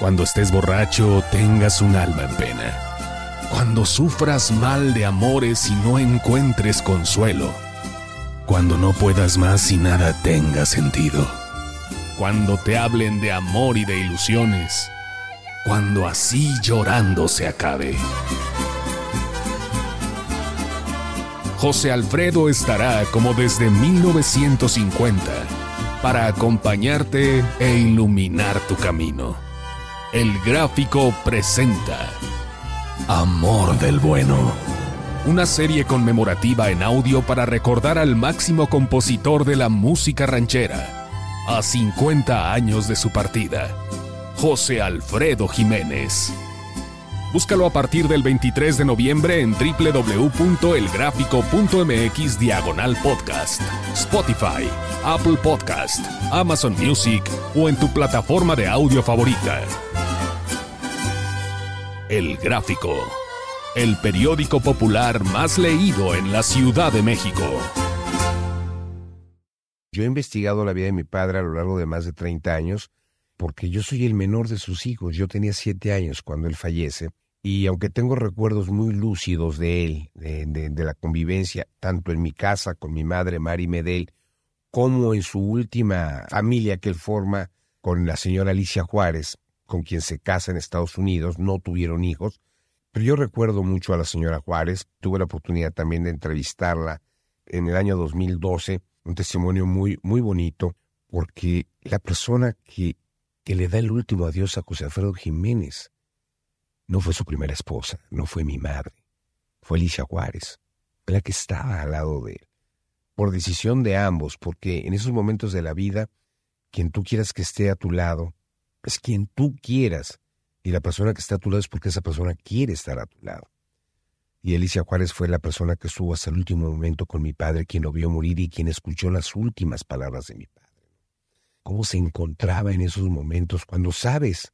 Cuando estés borracho, tengas un alma en pena. Cuando sufras mal de amores y no encuentres consuelo. Cuando no puedas más y nada tenga sentido. Cuando te hablen de amor y de ilusiones. Cuando así llorando se acabe. José Alfredo estará como desde 1950 para acompañarte e iluminar tu camino. El gráfico presenta Amor del Bueno. Una serie conmemorativa en audio para recordar al máximo compositor de la música ranchera, a 50 años de su partida, José Alfredo Jiménez. Búscalo a partir del 23 de noviembre en www.elgráfico.mx diagonal podcast, Spotify, Apple Podcast, Amazon Music o en tu plataforma de audio favorita. El Gráfico, el periódico popular más leído en la Ciudad de México. Yo he investigado la vida de mi padre a lo largo de más de 30 años porque yo soy el menor de sus hijos. Yo tenía 7 años cuando él fallece y aunque tengo recuerdos muy lúcidos de él, de, la convivencia, tanto en mi casa con mi madre Mari Medel, como en su última familia que él forma con la señora Alicia Juárez, con quien se casa en Estados Unidos, no tuvieron hijos, pero yo recuerdo mucho a la señora Juárez, tuve la oportunidad también de entrevistarla en el año 2012, un testimonio muy, muy bonito, porque la persona que, que le da el último adiós a José Alfredo Jiménez no fue su primera esposa, no fue mi madre, fue Alicia Juárez, la que estaba al lado de él, por decisión de ambos, porque en esos momentos de la vida, quien tú quieras que esté a tu lado, es quien tú quieras. Y la persona que está a tu lado es porque esa persona quiere estar a tu lado. Y Alicia Juárez fue la persona que estuvo hasta el último momento con mi padre, quien lo vio morir y quien escuchó las últimas palabras de mi padre. ¿Cómo se encontraba en esos momentos cuando sabes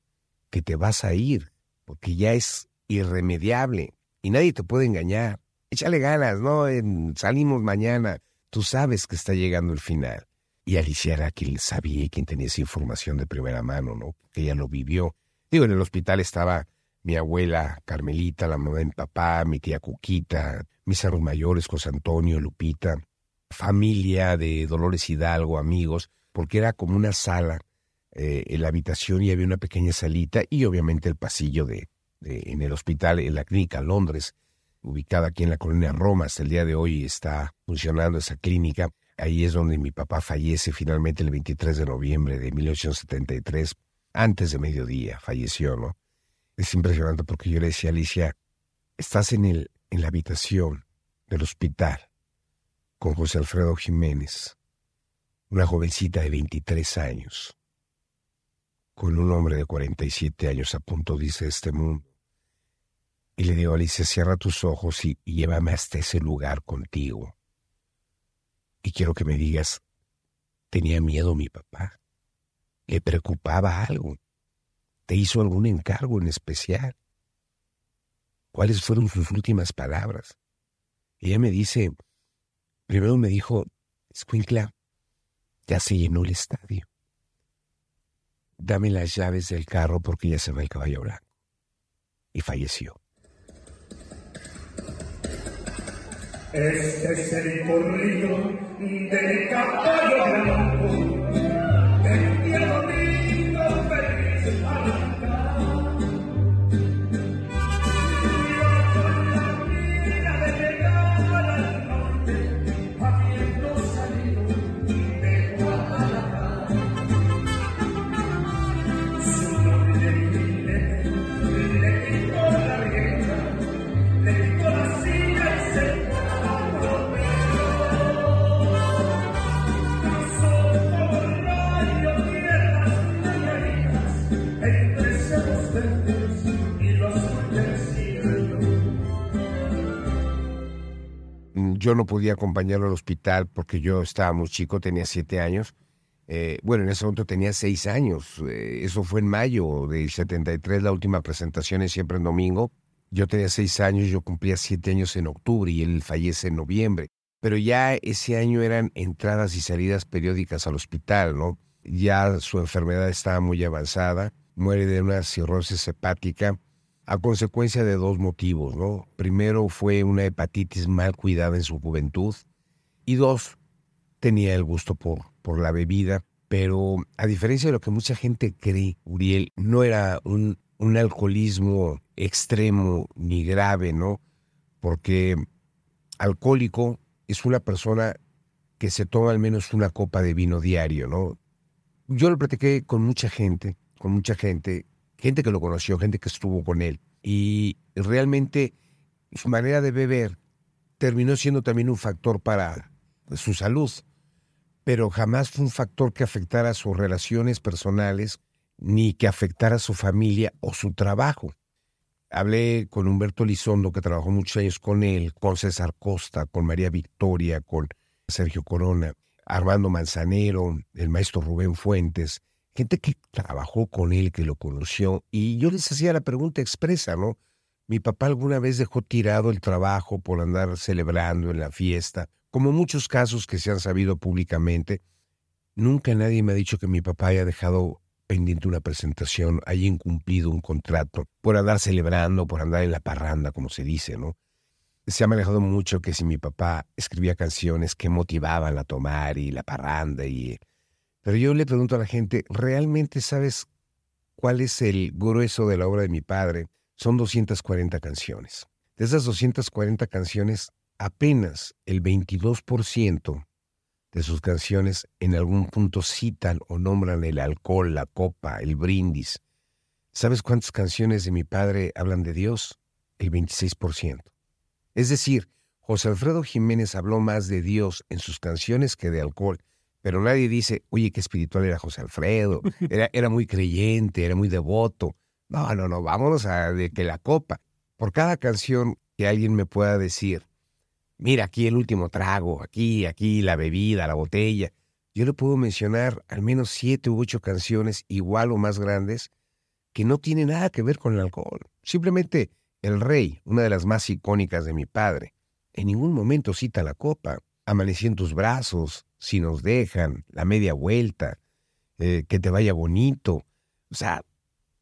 que te vas a ir? Porque ya es irremediable y nadie te puede engañar. Échale ganas, ¿no? salimos mañana. Tú sabes que está llegando el final. Y Alicia era quien sabía y quien tenía esa información de primera mano, ¿no? Que ella lo vivió. Digo, en el hospital estaba mi abuela Carmelita, la mamá de mi papá, mi tía Cuquita, mis hermanos mayores, José Antonio, Lupita, familia de Dolores Hidalgo, amigos, porque era como una sala eh, en la habitación y había una pequeña salita y obviamente el pasillo de, de, en el hospital, en la clínica Londres, ubicada aquí en la colonia Roma. Hasta el día de hoy está funcionando esa clínica. Ahí es donde mi papá fallece finalmente el 23 de noviembre de 1873, antes de mediodía, falleció, ¿no? Es impresionante porque yo le decía a Alicia, estás en, el, en la habitación del hospital con José Alfredo Jiménez, una jovencita de 23 años, con un hombre de 47 años a punto, dice este mundo. Y le digo Alicia, cierra tus ojos y llévame hasta ese lugar contigo. Y quiero que me digas, ¿tenía miedo mi papá? ¿Le preocupaba algo? ¿Te hizo algún encargo en especial? ¿Cuáles fueron sus últimas palabras? Ella me dice, primero me dijo, Squinkla, ya se llenó el estadio. Dame las llaves del carro porque ya se va el caballo blanco. Y falleció. Este es el corrido del caballo blanco, yo no podía acompañarlo al hospital porque yo estaba muy chico, tenía siete años. Eh, bueno, en ese momento tenía seis años. Eh, eso fue en mayo del 73, la última presentación es siempre en domingo. Yo tenía seis años, yo cumplía siete años en octubre y él fallece en noviembre. Pero ya ese año eran entradas y salidas periódicas al hospital, ¿no? Ya su enfermedad estaba muy avanzada muere de una cirrosis hepática a consecuencia de dos motivos, ¿no? Primero fue una hepatitis mal cuidada en su juventud y dos, tenía el gusto por, por la bebida, pero a diferencia de lo que mucha gente cree, Uriel, no era un, un alcoholismo extremo ni grave, ¿no? Porque alcohólico es una persona que se toma al menos una copa de vino diario, ¿no? Yo lo platiqué con mucha gente, con mucha gente, gente que lo conoció, gente que estuvo con él, y realmente su manera de beber terminó siendo también un factor para su salud, pero jamás fue un factor que afectara sus relaciones personales ni que afectara a su familia o su trabajo. Hablé con Humberto Lizondo, que trabajó muchos años con él, con César Costa, con María Victoria, con Sergio Corona, Armando Manzanero, el maestro Rubén Fuentes, gente que trabajó con él, que lo conoció, y yo les hacía la pregunta expresa, ¿no? Mi papá alguna vez dejó tirado el trabajo por andar celebrando en la fiesta, como muchos casos que se han sabido públicamente. Nunca nadie me ha dicho que mi papá haya dejado pendiente una presentación, haya incumplido un contrato, por andar celebrando, por andar en la parranda, como se dice, ¿no? Se ha manejado mucho que si mi papá escribía canciones que motivaban a tomar y la parranda y... Pero yo le pregunto a la gente, ¿realmente sabes cuál es el grueso de la obra de mi padre? Son 240 canciones. De esas 240 canciones, apenas el 22% de sus canciones en algún punto citan o nombran el alcohol, la copa, el brindis. ¿Sabes cuántas canciones de mi padre hablan de Dios? El 26%. Es decir, José Alfredo Jiménez habló más de Dios en sus canciones que de alcohol, pero nadie dice, oye, qué espiritual era José Alfredo, era, era muy creyente, era muy devoto. No, no, no, vámonos a de que la copa. Por cada canción que alguien me pueda decir, mira, aquí el último trago, aquí, aquí la bebida, la botella. Yo le puedo mencionar al menos siete u ocho canciones igual o más grandes que no tienen nada que ver con el alcohol. Simplemente El Rey, una de las más icónicas de mi padre, en ningún momento cita la copa. Amanecí en tus brazos, si nos dejan, la media vuelta, eh, que te vaya bonito. O sea,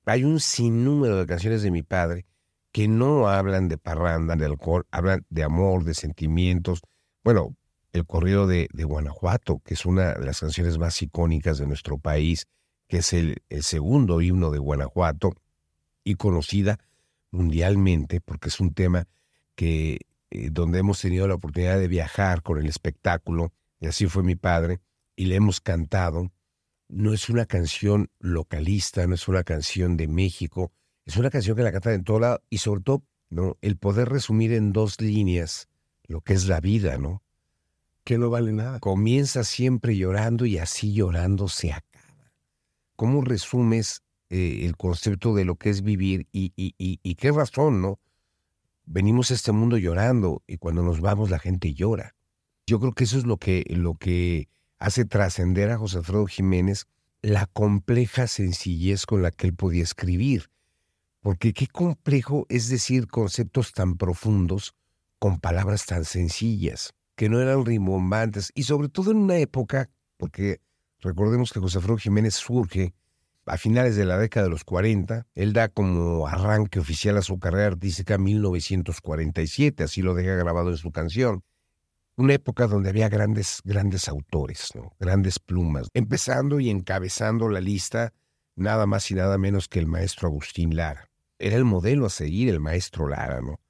hay un sinnúmero de canciones de mi padre que no hablan de parranda, de alcohol, hablan de amor, de sentimientos. Bueno, el corrido de, Guanajuato, que es una de las canciones más icónicas de nuestro país, que es el, segundo himno de Guanajuato y conocida mundialmente porque es un tema que eh, donde hemos tenido la oportunidad de viajar con el espectáculo, y así fue mi padre, y le hemos cantado. No es una canción localista, no es una canción de México, es una canción que la canta en todo lado y sobre todo, ¿no? El poder resumir en dos líneas lo que es la vida, ¿no? Que no vale nada. Comienza siempre llorando y así llorando se acaba. ¿Cómo resumes eh, el concepto de lo que es vivir y, y, y, qué razón, ¿no? Venimos a este mundo llorando y cuando nos vamos la gente llora. Yo creo que eso es lo que, lo que hace trascender a José Alfredo Jiménez la compleja sencillez con la que él podía escribir. Porque qué complejo es decir conceptos tan profundos con palabras tan sencillas, que no eran rimbombantes, y sobre todo en una época, porque recordemos que José Alfredo Jiménez surge a finales de la década de los 40, él da como arranque oficial a su carrera artística 1947, así lo deja grabado en su canción. Una época donde había grandes, grandes autores, grandes plumas, empezando y encabezando la lista nada más y nada menos que el maestro Agustín Lara era el modelo a seguir el maestro Lara, ¿no?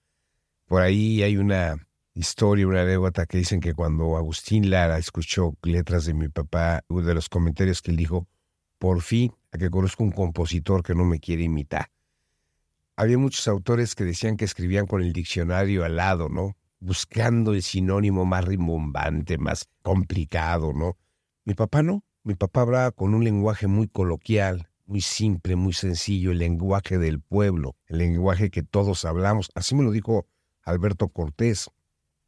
Por ahí hay una historia, una anécdota que dicen que cuando Agustín Lara escuchó letras de mi papá, uno de los comentarios que él dijo, por fin, a que conozco un compositor que no me quiere imitar. Había muchos autores que decían que escribían con el diccionario al lado, ¿no? Buscando el sinónimo más rimbombante, más complicado, ¿no? Mi papá no. Mi papá hablaba con un lenguaje muy coloquial, muy simple, muy sencillo, el lenguaje del pueblo, el lenguaje que todos hablamos. Así me lo dijo Alberto Cortés,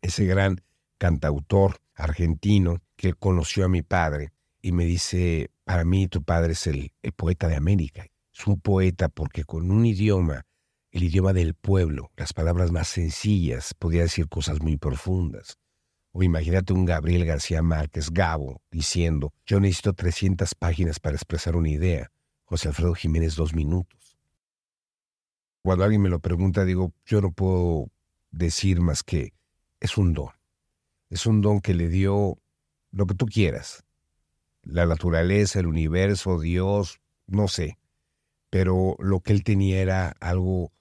ese gran cantautor argentino que conoció a mi padre y me dice, para mí tu padre es el, poeta de América. Es un poeta porque con un idioma, el idioma del pueblo, las palabras más sencillas, podía decir cosas muy profundas. O imagínate un Gabriel García Márquez, Gabo, diciendo, yo necesito 300 páginas para expresar una idea José Alfredo Jiménez dos minutos. Cuando alguien me lo pregunta, digo, yo no puedo decir más que es un don. Es un don que le dio lo que tú quieras. La naturaleza, el universo, Dios, no sé. Pero lo que él tenía era algo,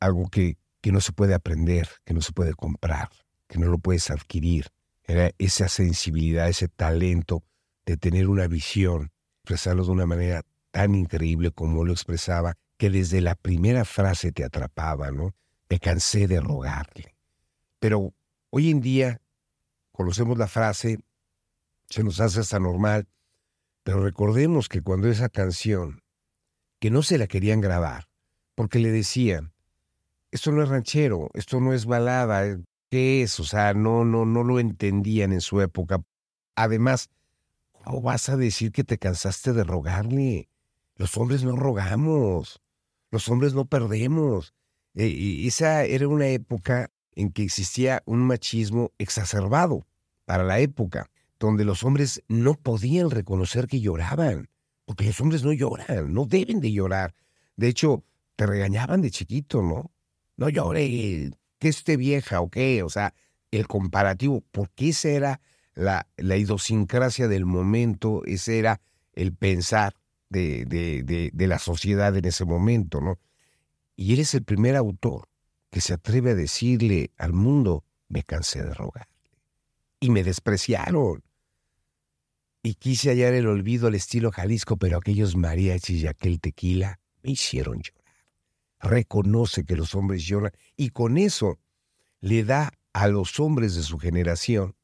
algo que, que no se puede aprender, que no se puede comprar, que no lo puedes adquirir. Era esa sensibilidad, ese talento de tener una visión, expresarlo de una manera tan increíble como lo expresaba, que desde la primera frase te atrapaba, ¿no? Me cansé de rogarle. Pero hoy en día conocemos la frase, se nos hace hasta normal, pero recordemos que cuando esa canción, que no se la querían grabar, porque le decían, esto no es ranchero, esto no es balada, eh, ¿qué es? O sea, no, no, no lo entendían en su época. Además, ¿cómo vas a decir que te cansaste de rogarle? Los hombres no rogamos, los hombres no perdemos. E, esa era una época en que existía un machismo exacerbado para la época, donde los hombres no podían reconocer que lloraban, porque los hombres no lloran, no deben de llorar. De hecho, te regañaban de chiquito, ¿no? No llore, que esté vieja o qué, o sea, el comparativo, porque esa era la, la idiosincrasia del momento, ese era el pensar de, de, de, la sociedad en ese momento, ¿no? Y él es el primer autor que se atreve a decirle al mundo, me cansé de rogarle. Y me despreciaron. Y quise hallar el olvido al estilo Jalisco, pero aquellos mariachis y aquel tequila me hicieron llorar. Reconoce que los hombres lloran y con eso le da a los hombres de su generación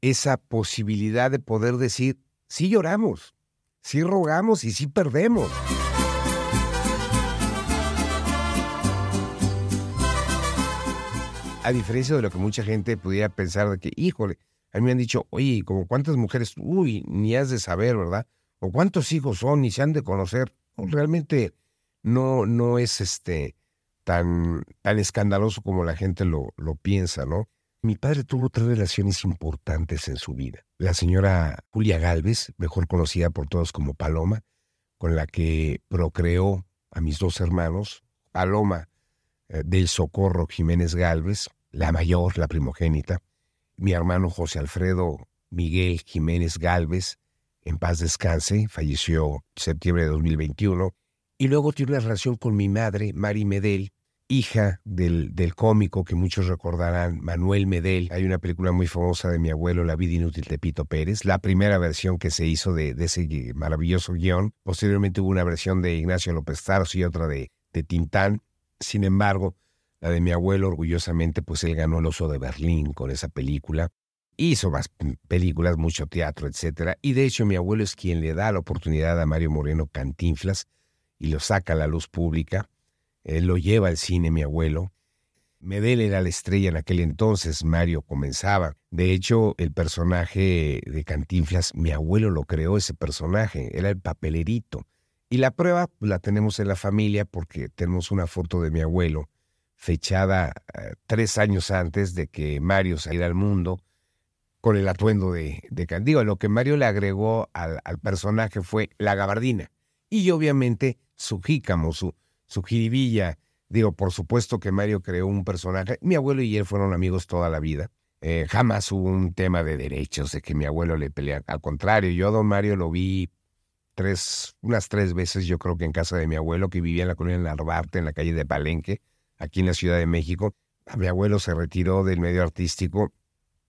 esa posibilidad de poder decir, sí lloramos, sí rogamos y sí perdemos. A diferencia de lo que mucha gente pudiera pensar de que, híjole, a mí me han dicho, oye, como cuántas mujeres, uy, ni has de saber, ¿verdad? O cuántos hijos son, ni se han de conocer. Realmente no, no es este tan, tan escandaloso como la gente lo, lo piensa, ¿no? Mi padre tuvo tres relaciones importantes en su vida. La señora Julia Galvez, mejor conocida por todos como Paloma, con la que procreó a mis dos hermanos, Paloma eh, del Socorro Jiménez Galvez, la mayor, la primogénita, mi hermano José Alfredo Miguel Jiménez Galvez, en paz descanse, falleció en septiembre de 2021, y luego tiene una relación con mi madre, Mari Medel, hija del, del, cómico que muchos recordarán, Manuel Medel. Hay una película muy famosa de mi abuelo, La vida inútil de Pito Pérez, la primera versión que se hizo de, ese maravilloso guion. Posteriormente hubo una versión de Ignacio López Tarso y otra de, de Tintán. Sin embargo, la de mi abuelo, orgullosamente, pues él ganó el Oso de Berlín con esa película. Hizo más películas, mucho teatro, etc. Y de hecho mi abuelo es quien le da la oportunidad a Mario Moreno Cantinflas y lo saca a la luz pública él lo lleva al cine mi abuelo. Medel era la estrella en aquel entonces, Mario comenzaba. De hecho, el personaje de Cantinflas, mi abuelo lo creó ese personaje, era el papelerito. Y la prueba la tenemos en la familia porque tenemos una foto de mi abuelo, fechada eh, tres años antes de que Mario saliera al mundo, con el atuendo de, de Lo que Mario le agregó al, al personaje fue la gabardina. Y obviamente su jícamo, su, su jiribilla. Digo, por supuesto que Mario creó un personaje. Mi abuelo y él fueron amigos toda la vida. Eh, jamás hubo un tema de derechos, de que mi abuelo le pelea. Al contrario, yo a don Mario lo vi tres, unas tres veces, yo creo que en casa de mi abuelo, que vivía en la colonia Narvarte, en la calle de Palenque, aquí en la Ciudad de México. Mi abuelo se retiró del medio artístico,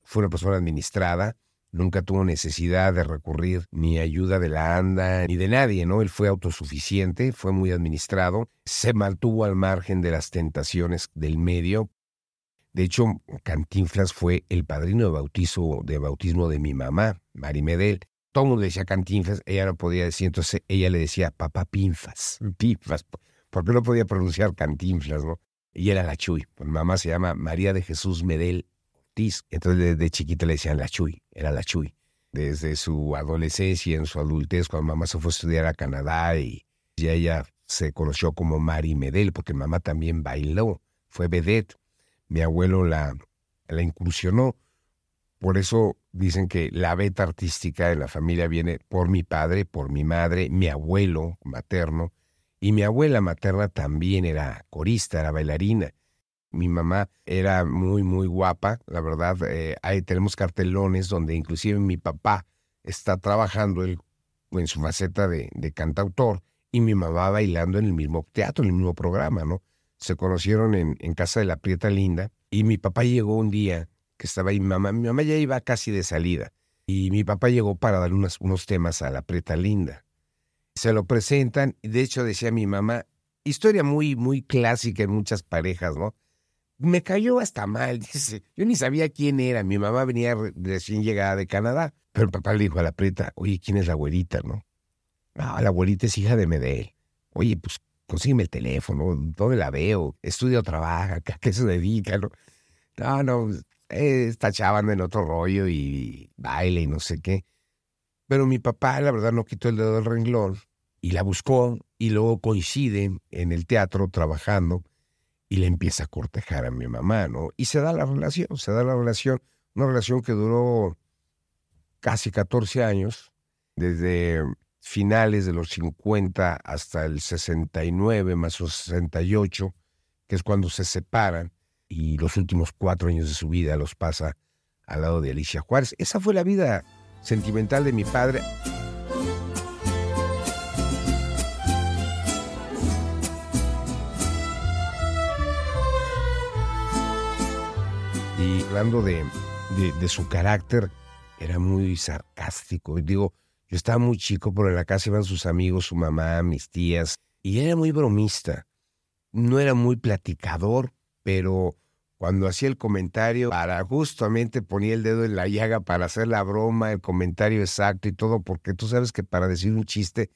fue una persona administrada, nunca tuvo necesidad de recurrir ni ayuda de la ANDA ni de nadie, ¿no? Él fue autosuficiente, fue muy administrado, se mantuvo al margen de las tentaciones del medio. De hecho, Cantinflas fue el padrino de bautizo de bautismo de mi mamá, Mari Medel. Todo el mundo decía Cantinflas, ella no podía decir, entonces ella le decía papá Pinfas, Pinfas, porque no podía pronunciar Cantinflas, ¿no? Y era la Chuy. Mi mamá se llama María de Jesús Medel entonces desde chiquita le decían la Chuy, era la Chuy. Desde su adolescencia en su adultez, cuando mamá se fue a estudiar a Canadá y ya ella se conoció como Mari Medel, porque mamá también bailó, fue vedette. Mi abuelo la, la incursionó. Por eso dicen que la beta artística de la familia viene por mi padre, por mi madre, mi abuelo materno, y mi abuela materna también era corista, era bailarina. Mi mamá era muy, muy guapa, la verdad. Eh, ahí tenemos cartelones donde inclusive mi papá está trabajando en su faceta de, cantautor y mi mamá bailando en el mismo teatro, en el mismo programa, ¿no? Se conocieron en, en casa de la Prieta Linda y mi papá llegó un día que estaba ahí mi mamá. Mi mamá ya iba casi de salida y mi papá llegó para dar unos temas a la Prieta Linda. Se lo presentan y de hecho decía mi mamá, historia muy, muy clásica en muchas parejas, ¿no? Me cayó hasta mal. Yo ni sabía quién era. Mi mamá venía recién llegada de Canadá. Pero el papá le dijo a la Prieta, oye, ¿quién es la abuelita, no? Ah, la abuelita es hija de Medel. Oye, pues consígueme el teléfono, ¿dónde la veo? Estudia o trabaja, ¿a qué se dedica? No, no, no eh, está chavando en otro rollo y baile y no sé qué. Pero mi papá, la verdad, no quitó el dedo del renglón y la buscó y luego coincide en el teatro trabajando y le empieza a cortejar a mi mamá, ¿no? Y se da la relación, se da la relación, una relación que duró casi 14 años, desde finales de los 50 hasta el 69 más o 68, que es cuando se separan y los últimos cuatro años de su vida los pasa al lado de Alicia Juárez. Esa fue la vida sentimental de mi padre. Y hablando de, de, su carácter, era muy sarcástico. Digo, yo estaba muy chico, pero en la casa iban sus amigos, su mamá, mis tías, y era muy bromista. No era muy platicador, pero cuando hacía el comentario, para justamente ponía el dedo en la llaga para hacer la broma, el comentario exacto y todo, porque tú sabes que para decir un chiste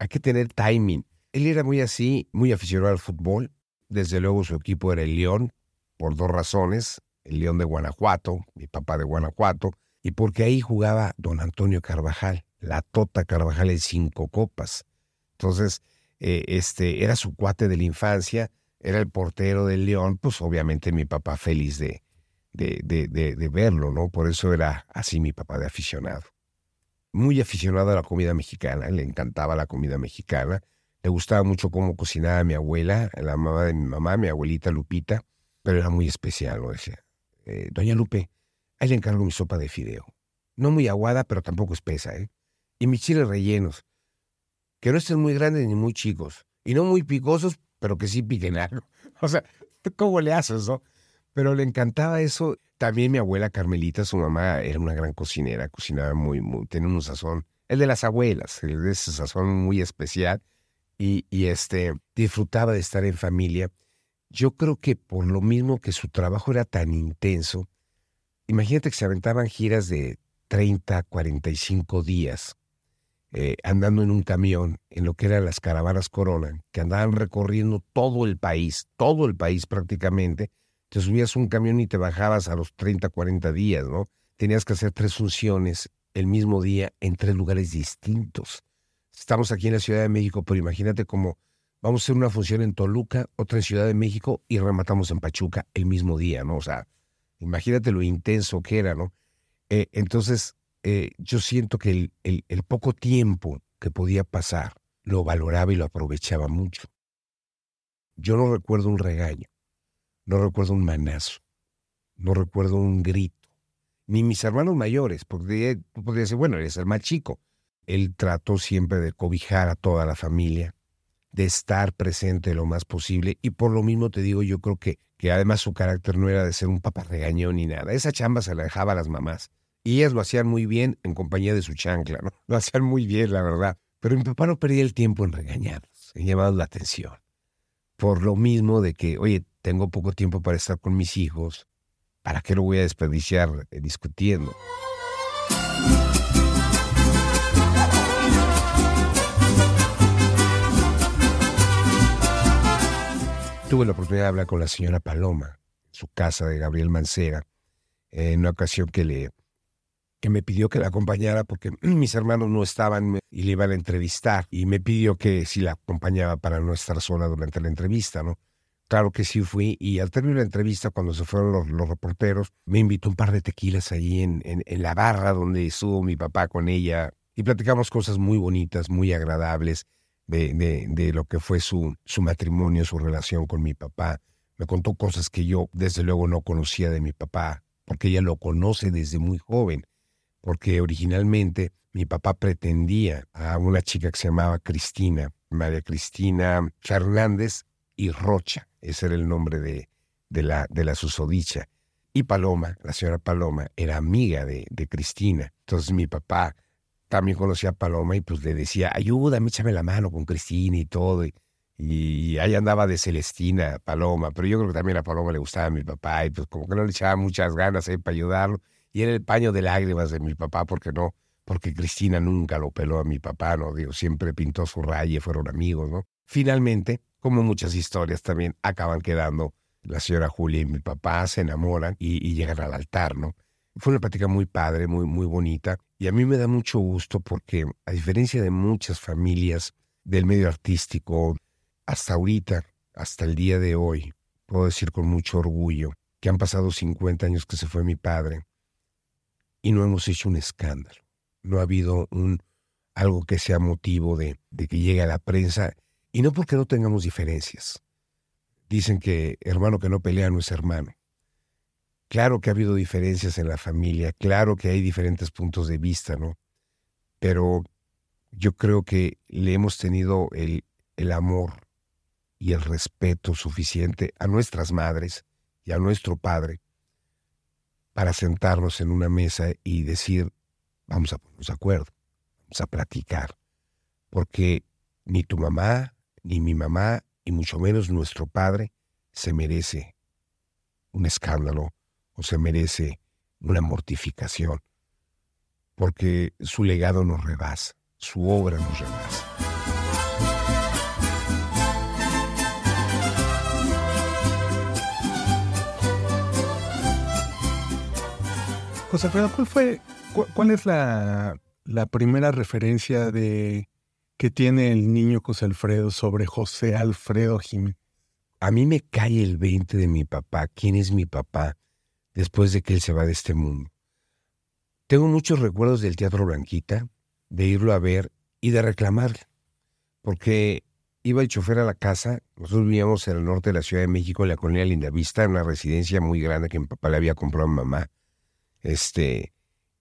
hay que tener timing. Él era muy así, muy aficionado al fútbol. Desde luego su equipo era el León, por dos razones. El León de Guanajuato, mi papá de Guanajuato, y porque ahí jugaba don Antonio Carvajal, la Tota Carvajal en cinco copas. Entonces, eh, este, era su cuate de la infancia era el portero del León, pues obviamente mi papá feliz de, de, de, de, verlo, ¿no? Por eso era así mi papá de aficionado. Muy aficionado a la comida mexicana, le encantaba la comida mexicana, le gustaba mucho cómo cocinaba mi abuela, la mamá de mi mamá, mi abuelita Lupita, pero era muy especial, lo decía. Eh, Doña Lupe, ahí le encargo mi sopa de fideo. No muy aguada, pero tampoco espesa, ¿eh? Y mis chiles rellenos, que no estén muy grandes ni muy chicos, y no muy picosos, pero que sí piquen algo. O sea, ¿cómo le haces, no? Pero le encantaba eso. También mi abuela Carmelita, su mamá, era una gran cocinera, cocinaba muy, muy, tenía un sazón, el de las abuelas, el de ese sazón muy especial. Y, y este, disfrutaba de estar en familia. Yo creo que por lo mismo que su trabajo era tan intenso, imagínate que se aventaban giras de 30, 45 días eh, andando en un camión en lo que eran las caravanas Corona, que andaban recorriendo todo el país, todo el país prácticamente. Te subías un camión y te bajabas a los 30, 40 días, ¿no? Tenías que hacer tres funciones el mismo día en tres lugares distintos. Estamos aquí en la Ciudad de México, pero imagínate cómo vamos a hacer una función en Toluca, otra en Ciudad de México y rematamos en Pachuca el mismo día, ¿no? O sea, imagínate lo intenso que era, ¿no? Eh, entonces, eh, yo siento que el, el, poco tiempo que podía pasar lo valoraba y lo aprovechaba mucho. Yo no recuerdo un regaño, no recuerdo un manazo, no recuerdo un grito, ni mis hermanos mayores, porque tú podrías decir, bueno, eres el más chico. Él trató siempre de cobijar a toda la familia, de estar presente lo más posible, y por lo mismo te digo, yo creo que, que además su carácter no era de ser un papá regañón ni nada. Esa chamba se la dejaba a las mamás. Y ellas lo hacían muy bien en compañía de su chancla, ¿no? Lo hacían muy bien, la verdad. Pero mi papá no perdía el tiempo en regañarnos, en llamarnos la atención. Por lo mismo de que, oye, tengo poco tiempo para estar con mis hijos, ¿para qué lo voy a desperdiciar eh, discutiendo? Tuve la oportunidad de hablar con la señora Paloma, su casa de Gabriel Mancera, en una ocasión que le que me pidió que la acompañara porque mis hermanos no estaban y le iban a entrevistar y me pidió que si la acompañaba para no estar sola durante la entrevista, ¿no? Claro que sí fui y al término de la entrevista, cuando se fueron los, los reporteros, me invitó un par de tequilas ahí en, en, en, la barra donde estuvo mi papá con ella y platicamos cosas muy bonitas, muy agradables de, de, de lo que fue su, su matrimonio, su relación con mi papá. Me contó cosas que yo desde luego no conocía de mi papá, porque ella lo conoce desde muy joven, porque originalmente mi papá pretendía a una chica que se llamaba Cristina, María Cristina Fernández y Rocha ese era el nombre de, de, la, de la susodicha. Y Paloma, la señora Paloma, era amiga de, de Cristina. Entonces mi papá también conocía a Paloma y pues le decía, ayúdame, échame la mano con Cristina y todo. Y, y ahí andaba de Celestina, Paloma, pero yo creo que también a Paloma le gustaba a mi papá y pues como que no le echaba muchas ganas ahí para ayudarlo. Y era el paño de lágrimas de mi papá, porque no, porque Cristina nunca lo peló a mi papá, ¿no? Digo, siempre pintó su raya, fueron amigos, ¿no? Finalmente, como muchas historias también acaban quedando. La señora Julia y mi papá se enamoran y, llegan al altar, ¿no? Fue una plática muy padre, muy, muy bonita. Y a mí me da mucho gusto porque, a diferencia de muchas familias del medio artístico, hasta ahorita, hasta el día de hoy, puedo decir con mucho orgullo que han pasado 50 años que se fue mi padre y no hemos hecho un escándalo. No ha habido un algo que sea motivo de, de que llegue a la prensa y no porque no tengamos diferencias. Dicen que hermano que no pelea no es hermano. Claro que ha habido diferencias en la familia, claro que hay diferentes puntos de vista, ¿no? Pero yo creo que le hemos tenido el, amor y el respeto suficiente a nuestras madres y a nuestro padre para sentarnos en una mesa y decir, vamos a ponernos de acuerdo, vamos a platicar, porque ni tu mamá, ni mi mamá, y mucho menos nuestro padre, se merece un escándalo o se merece una mortificación, porque su legado nos rebasa, su obra nos rebasa. José Alfredo, ¿cuál fue, cuál es la, la primera referencia de que tiene el niño José Alfredo sobre José Alfredo Jiménez? A mí me cae el 20 de mi papá, quién es mi papá, después de que él se va de este mundo. Tengo muchos recuerdos del Teatro Blanquita, de irlo a ver y de reclamarle, porque iba el chofer a la casa, nosotros vivíamos en el norte de la Ciudad de México, en la colonia Lindavista, en una residencia muy grande que mi papá le había comprado a mi mamá. Este,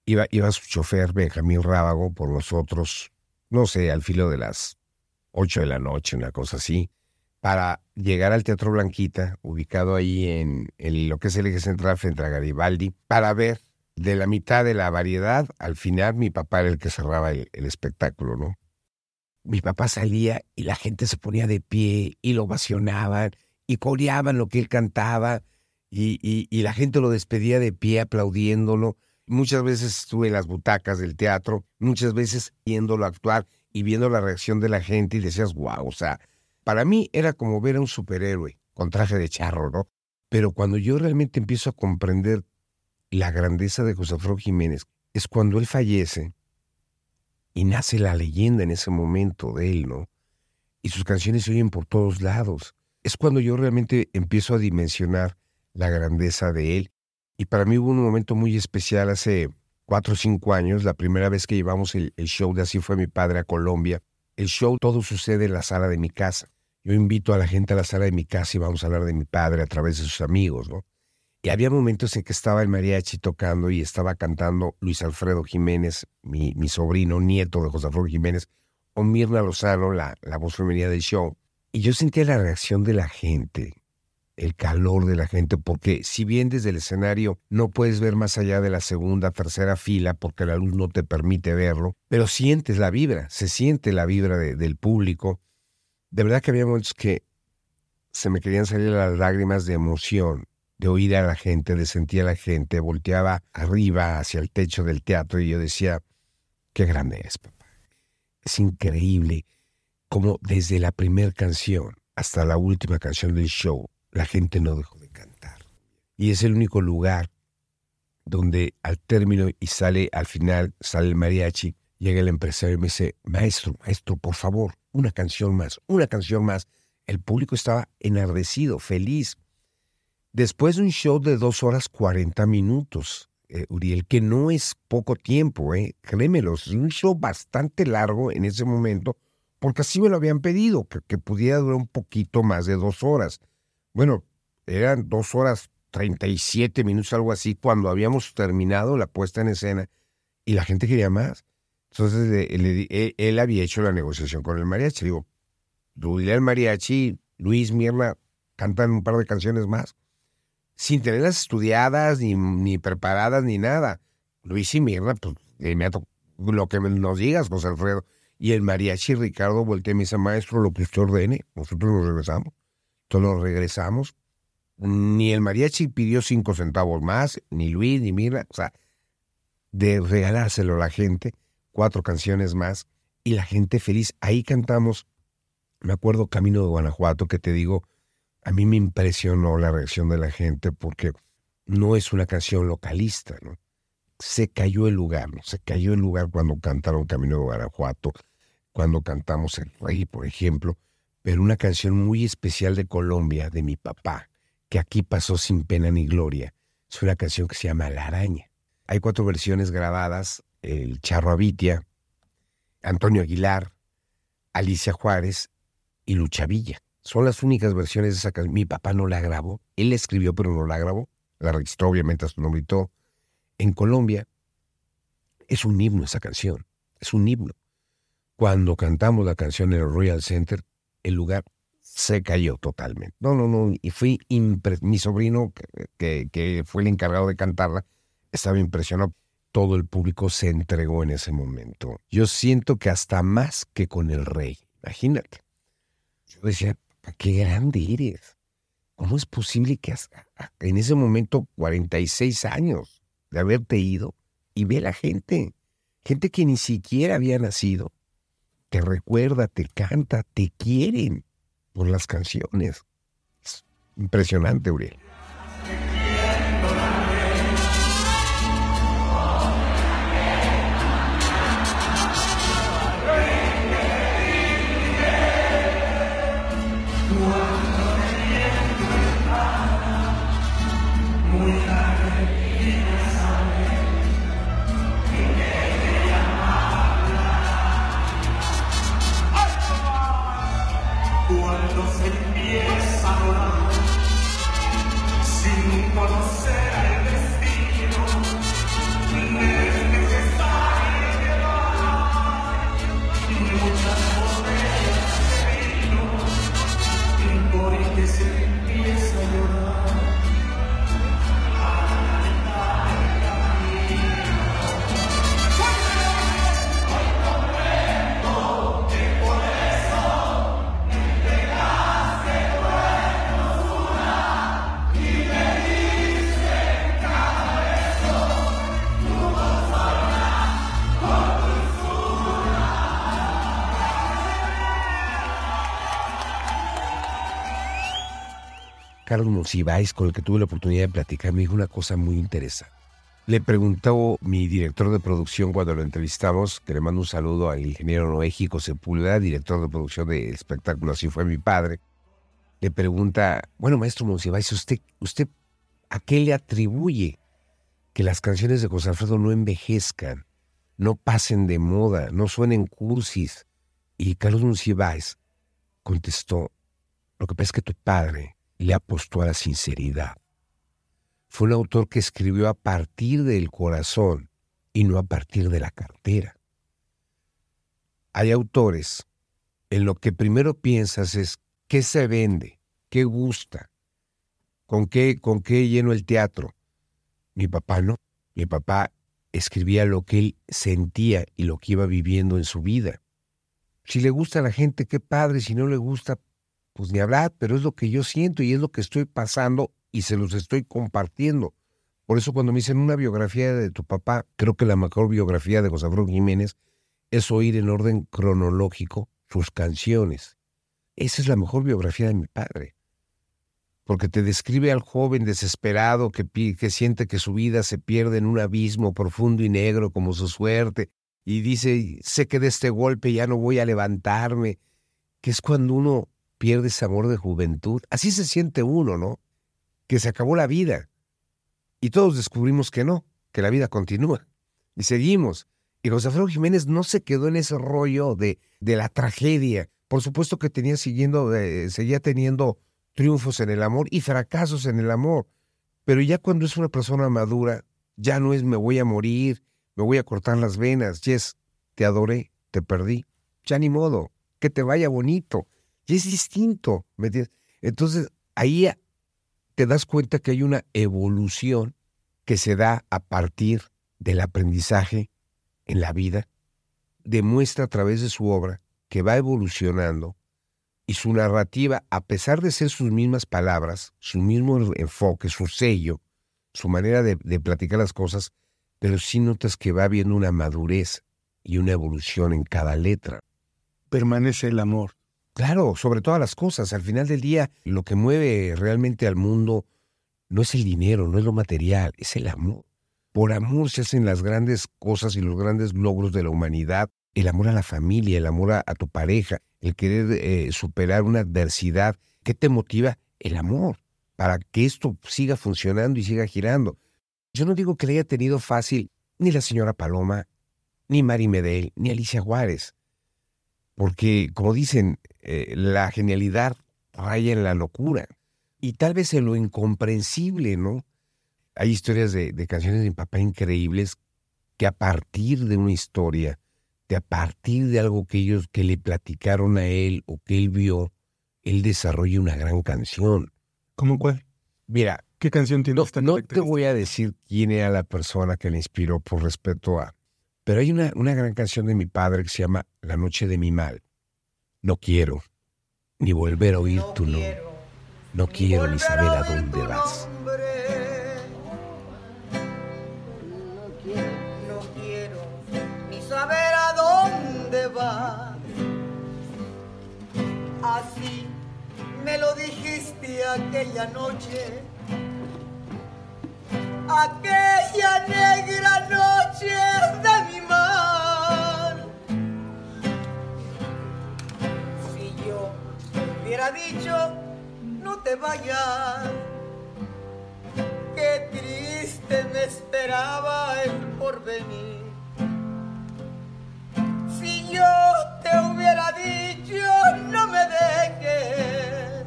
iba, iba su chofer Benjamín Rábago por nosotros no sé, al filo de las ocho de la noche, una cosa así, para llegar al Teatro Blanquita, ubicado ahí en, lo que es el eje central frente a Garibaldi, para ver de la mitad de la variedad, al final mi papá era el que cerraba el, espectáculo, ¿no? Mi papá salía y la gente se ponía de pie y lo ovacionaban y coreaban lo que él cantaba y, y la gente lo despedía de pie aplaudiéndolo Muchas veces estuve en las butacas del teatro, muchas veces viéndolo actuar y viendo la reacción de la gente y decías, wow, o sea, para mí era como ver a un superhéroe con traje de charro, ¿no? Pero cuando yo realmente empiezo a comprender la grandeza de José Jiménez, es cuando él fallece y nace la leyenda en ese momento de él, ¿no? Y sus canciones se oyen por todos lados. Es cuando yo realmente empiezo a dimensionar la grandeza de él y para mí hubo un momento muy especial hace cuatro o cinco años, la primera vez que llevamos el, show de Así fue mi padre a Colombia. El show todo sucede en la sala de mi casa. Yo invito a la gente a la sala de mi casa y vamos a hablar de mi padre a través de sus amigos, ¿no? Y había momentos en que estaba el mariachi tocando y estaba cantando Luis Alfredo Jiménez, mi, sobrino, nieto de José Alfredo Jiménez, o Mirna Lozano, la, la voz femenina del show. Y yo sentía la reacción de la gente, el calor de la gente, porque si bien desde el escenario no puedes ver más allá de la segunda, tercera fila, porque la luz no te permite verlo, pero sientes la vibra, se siente la vibra del público. De verdad que había momentos que se me querían salir las lágrimas de emoción, de oír a la gente, de sentir a la gente, volteaba arriba hacia el techo del teatro y yo decía, qué grande es, papá. Es increíble como desde la primera canción hasta la última canción del show la gente no dejó de cantar. Y es el único lugar donde al término y sale al final, sale el mariachi, llega el empresario y me dice, maestro, maestro, por favor, una canción más, una canción más. El público estaba enardecido, feliz. Después de un show de dos horas cuarenta minutos, eh, Uriel, que no es poco tiempo, eh, créemelo, es un show bastante largo en ese momento, porque así me lo habían pedido, que pudiera durar un poquito más de dos horas. Bueno, eran dos horas treinta y siete minutos, algo así, cuando habíamos terminado la puesta en escena y la gente quería más. Entonces le- él, él había hecho la negociación con el mariachi. Digo, dile al mariachi, Luis, Mirna, cantan un par de canciones más sin tenerlas estudiadas, ni, ni preparadas, ni nada. Luis y Mirna, pues, me lo que nos digas, José Alfredo. Y el mariachi Ricardo voltea y me dice, maestro, lo que usted ordene, nosotros nos regresamos. Entonces regresamos. Ni el mariachi pidió cinco centavos más, ni Luis, ni Mirna. O sea, de regalárselo a la gente, cuatro canciones más, y la gente feliz. Ahí cantamos, me acuerdo Camino de Guanajuato, que te digo, a mí me impresionó la reacción de la gente porque no es una canción localista, ¿no? Se cayó el lugar, ¿no? Se cayó el lugar cuando cantaron Camino de Guanajuato, cuando cantamos El Rey, por ejemplo, pero una canción muy especial de Colombia, de mi papá, que aquí pasó sin pena ni gloria. Es una canción que se llama La Araña. Hay cuatro versiones grabadas, el Charro Avitia, Antonio Aguilar, Alicia Juárez y Lucha Villa. Son las únicas versiones de esa canción. Mi papá no la grabó. Él la escribió, pero no la grabó. La registró, obviamente, a su nombre y todo. En Colombia es un himno esa canción. Es un himno. Cuando cantamos la canción en el Royal Center, el lugar se cayó totalmente. No, no, no. Y fui impre- Mi sobrino, que, que- fue el encargado de cantarla, estaba impresionado. Todo el público se entregó en ese momento. Yo siento que hasta más que con el rey. Imagínate. Yo decía, "Pa, qué grande eres. ¿Cómo es posible que en ese momento, 46 años de haberte ido, y ve la gente, gente que ni siquiera había nacido, te recuerda, te canta, te quieren por las canciones? Es impresionante, Uriel. Carlos Monsiváis, con el que tuve la oportunidad de platicar, me dijo una cosa muy interesante. Le preguntó mi director de producción cuando lo entrevistamos, que le mando un saludo al ingeniero Noéjico Sepúlveda, director de producción de espectáculo Así fue mi padre. Le pregunta, bueno, maestro Monsiváis, ¿usted, ¿usted a qué le atribuye que las canciones de José Alfredo no envejezcan, no pasen de moda, no suenen cursis? Y Carlos Monsiváis contestó, lo que pasa es que tu padre le apostó a la sinceridad. Fue un autor que escribió a partir del corazón y no a partir de la cartera. Hay autores en lo que primero piensas es qué se vende, qué gusta, con qué, con qué lleno el teatro. Mi papá no. Mi papá escribía lo que él sentía y lo que iba viviendo en su vida. Si le gusta a la gente, qué padre, si no le gusta, pues ni hablar, pero es lo que yo siento y es lo que estoy pasando y se los estoy compartiendo. Por eso cuando me dicen una biografía de tu papá, creo que la mejor biografía de José Alfredo Jiménez es oír en orden cronológico sus canciones. Esa es la mejor biografía de mi padre. Porque te describe al joven desesperado que, que siente que su vida se pierde en un abismo profundo y negro como su suerte, y dice, sé que de este golpe ya no voy a levantarme, que es cuando uno pierde ese amor de juventud. Así se siente uno, ¿no? Que se acabó la vida. Y todos descubrimos que no, que la vida continúa. Y seguimos. Y José Alfredo Jiménez no se quedó en ese rollo de, de la tragedia. Por supuesto que tenía siguiendo, eh, seguía teniendo triunfos en el amor y fracasos en el amor. Pero ya cuando es una persona madura, ya no es me voy a morir, me voy a cortar las venas, ya es te adoré, te perdí, ya ni modo, que te vaya bonito. Y es distinto, ¿me entiendes? Entonces, ahí te das cuenta que hay una evolución que se da a partir del aprendizaje en la vida. Demuestra a través de su obra que va evolucionando y su narrativa, a pesar de ser sus mismas palabras, su mismo enfoque, su sello, su manera de, de platicar las cosas, pero sí notas que va habiendo una madurez y una evolución en cada letra. Permanece el amor. Claro, sobre todas las cosas. Al final del día, lo que mueve realmente al mundo no es el dinero, no es lo material, es el amor. Por amor se hacen las grandes cosas y los grandes logros de la humanidad. El amor a la familia, el amor a, tu pareja, el querer eh, superar una adversidad. ¿Qué te motiva? El amor, para que esto siga funcionando y siga girando. Yo no digo que le haya tenido fácil ni la señora Paloma, ni Mari Medel, ni Alicia Juárez. Porque, como dicen, eh, la genialidad raya en la locura. Y tal vez en lo incomprensible, ¿no? Hay historias de, de canciones de mi papá increíbles que a partir de una historia, de a partir de algo que ellos que le platicaron a él o que él vio, él desarrolla una gran canción. ¿Cómo cuál? Mira, ¿Qué canción tiene no, esta no te voy a decir quién era la persona que le inspiró por respeto a... Pero hay una, una gran canción de mi padre que se llama La noche de mi mal. No quiero ni volver a oír tu nombre. No quiero ni saber a dónde vas. No quiero, no quiero ni saber a dónde vas. Así me lo dijiste aquella noche. Aquella negra dicho, no te vayas qué triste me esperaba el porvenir. Si yo te hubiera dicho no me dejes,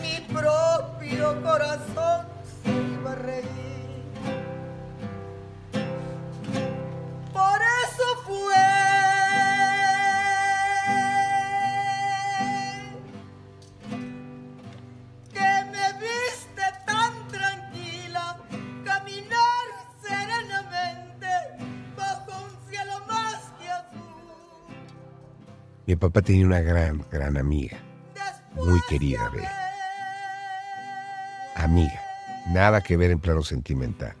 mi propio corazón se iba a reír. Papá tenía una gran, gran amiga. Muy querida de él. Amiga. Nada que ver en plano sentimental.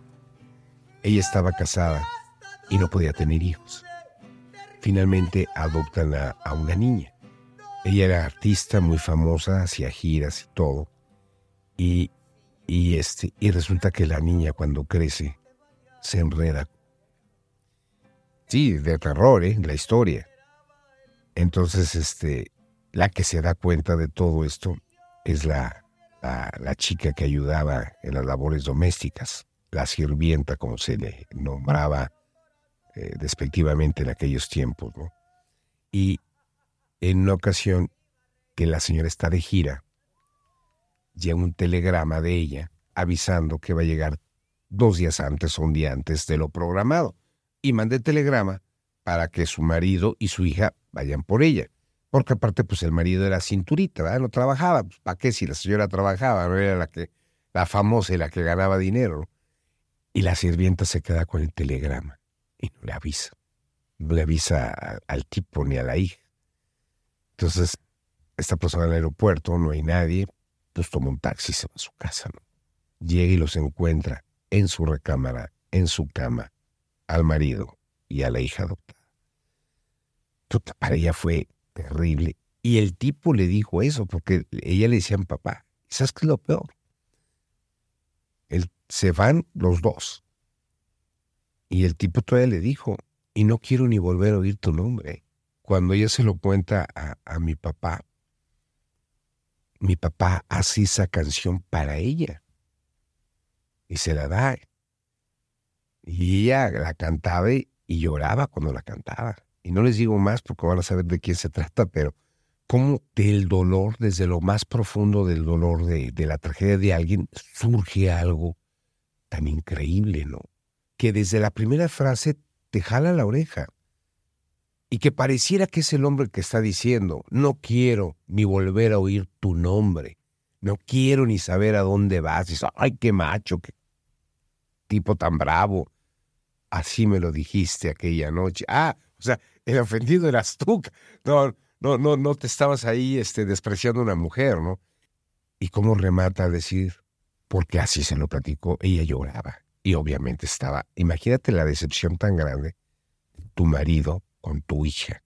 Ella estaba casada y no podía tener hijos. Finalmente adoptan a, a una niña. Ella era artista muy famosa, hacía giras y todo. Y, y, este, y resulta que la niña cuando crece se enreda. Sí, de terror, ¿eh? La historia. Entonces, este, la que se da cuenta de todo esto es la, la, chica que ayudaba en las labores domésticas, la sirvienta, como se le nombraba eh, despectivamente en aquellos tiempos, ¿no? Y en una ocasión que la señora está de gira, llega un telegrama de ella avisando que va a llegar dos días antes o un día antes de lo programado. Y manda el telegrama para que su marido y su hija vayan por ella. Porque aparte, pues el marido era cinturita. No trabajaba. Pues, ¿Para qué si la señora trabajaba? No era la que, la famosa y la que ganaba dinero. Y la sirvienta se queda con el telegrama y no le avisa. No le avisa al tipo ni a la hija. Entonces, esta persona en el aeropuerto, no hay nadie, pues toma un taxi y se va a su casa. Llega y los encuentra en su recámara, en su cama, al marido y a la hija adoptada. Para ella fue terrible. Y el tipo le dijo eso, porque ella le decía a mi papá, ¿sabes qué es lo peor? Él, se van los dos. Y el tipo todavía le dijo, y no quiero ni volver a oír tu nombre. Cuando ella se lo cuenta a, a mi papá, mi papá hace esa canción para ella. Y se la da. Y ella la cantaba y lloraba cuando la cantaba. Y no les digo más porque van a saber de quién se trata, pero cómo del dolor, desde lo más profundo del dolor de, de la tragedia de alguien, surge algo tan increíble, ¿no? Que desde la primera frase te jala la oreja y que pareciera que es el hombre que está diciendo, no quiero ni volver a oír tu nombre, no quiero ni saber a dónde vas. Y dices, ay, qué macho, qué tipo tan bravo. Así me lo dijiste aquella noche. Ah, o sea, el ofendido eras tú. No, no, no, no te estabas ahí este, despreciando una mujer, ¿no? Y cómo remata a decir, porque así se lo platicó, ella lloraba. Y obviamente estaba, imagínate la decepción tan grande, tu marido con tu hija,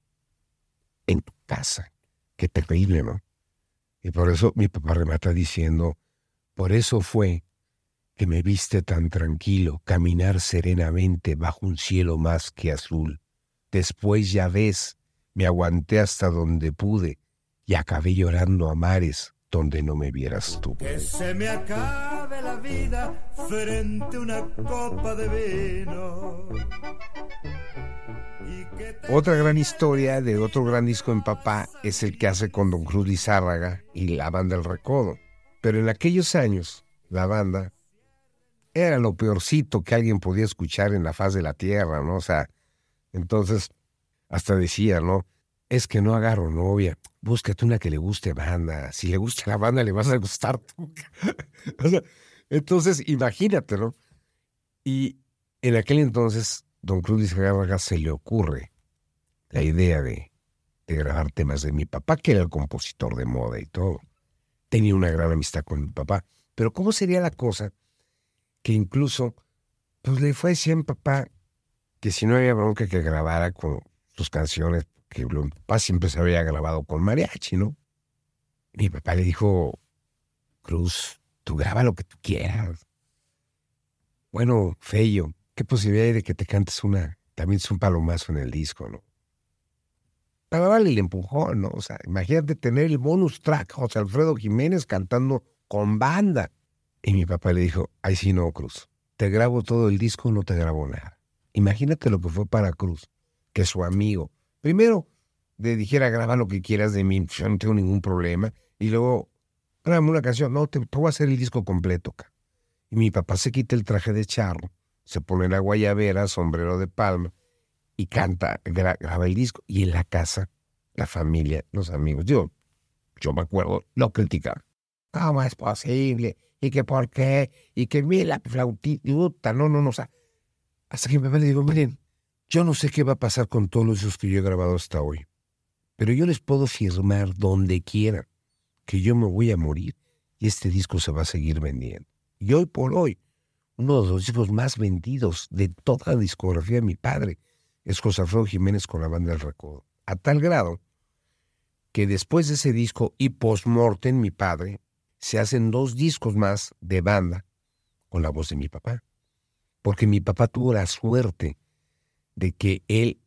en tu casa. Qué terrible, ¿no? Y por eso mi papá remata diciendo, por eso fue que me viste tan tranquilo caminar serenamente bajo un cielo más que azul. Después ya ves, me aguanté hasta donde pude y acabé llorando a mares donde no me vieras tú. Que se me acabe la vida frente a una copa de vino. Y que te- Otra gran historia de otro gran disco en papá es el que hace con Don Cruz Lizárraga y la banda El Recodo. Pero en aquellos años, la banda era lo peorcito que alguien podía escuchar en la faz de la tierra, ¿no? O sea, entonces hasta decía, ¿no? Es que no agarro novia, búscate una que le guste banda. Si le gusta la banda, le vas a gustar tú. O sea, entonces, imagínate, ¿no? Y en aquel entonces, Don Cruz Lizárraga se le ocurre la idea de, de grabar temas de mi papá, que era el compositor de moda y todo. Tenía una gran amistad con mi papá. Pero ¿cómo sería la cosa que incluso, pues le fue a decir a mi papá que si no había bronca que grabara con sus canciones, que mi papá siempre se había grabado con mariachi, ¿no? Mi papá le dijo, Cruz, tú graba lo que tú quieras. Bueno, Fello, ¿qué posibilidad hay de que te cantes una, también es un palomazo en el disco, ¿no? Vale, le empujó, ¿no? O sea, imagínate tener el bonus track, José Alfredo Jiménez cantando con banda. Y mi papá le dijo, ay sí, no, Cruz, te grabo todo el disco, no te grabo nada. Imagínate lo que fue para Cruz, que su amigo, primero le dijera, graba lo que quieras de mí, yo no tengo ningún problema, y luego, grábame una canción, no, te, te voy a hacer el disco completo. Y mi papá se quita el traje de charro, se pone la guayabera, sombrero de palma, y canta, gra- graba el disco. Y en la casa, la familia, los amigos, yo, yo me acuerdo, lo criticaban. ¿Cómo es posible? ¿Y que por qué? ¿Y que mira la flautita? No, no, no, o sea, hasta que mi papá le digo, miren, yo no sé qué va a pasar con todos los discos que yo he grabado hasta hoy, pero yo les puedo firmar donde quieran que yo me voy a morir y este disco se va a seguir vendiendo. Y hoy por hoy, uno de los discos más vendidos de toda la discografía de mi padre es José Alfredo Jiménez con la banda del Recodo. A tal grado que después de ese disco y post-mortem, mi padre, se hacen dos discos más de banda con la voz de mi papá. Porque mi papá tuvo la suerte de que él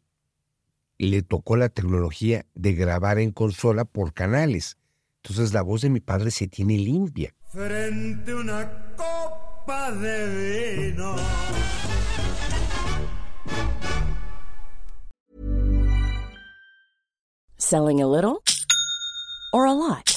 le tocó la tecnología de grabar en consola por canales. Entonces la voz de mi padre se tiene limpia. frente a una copa de vino. Selling a little or a lot?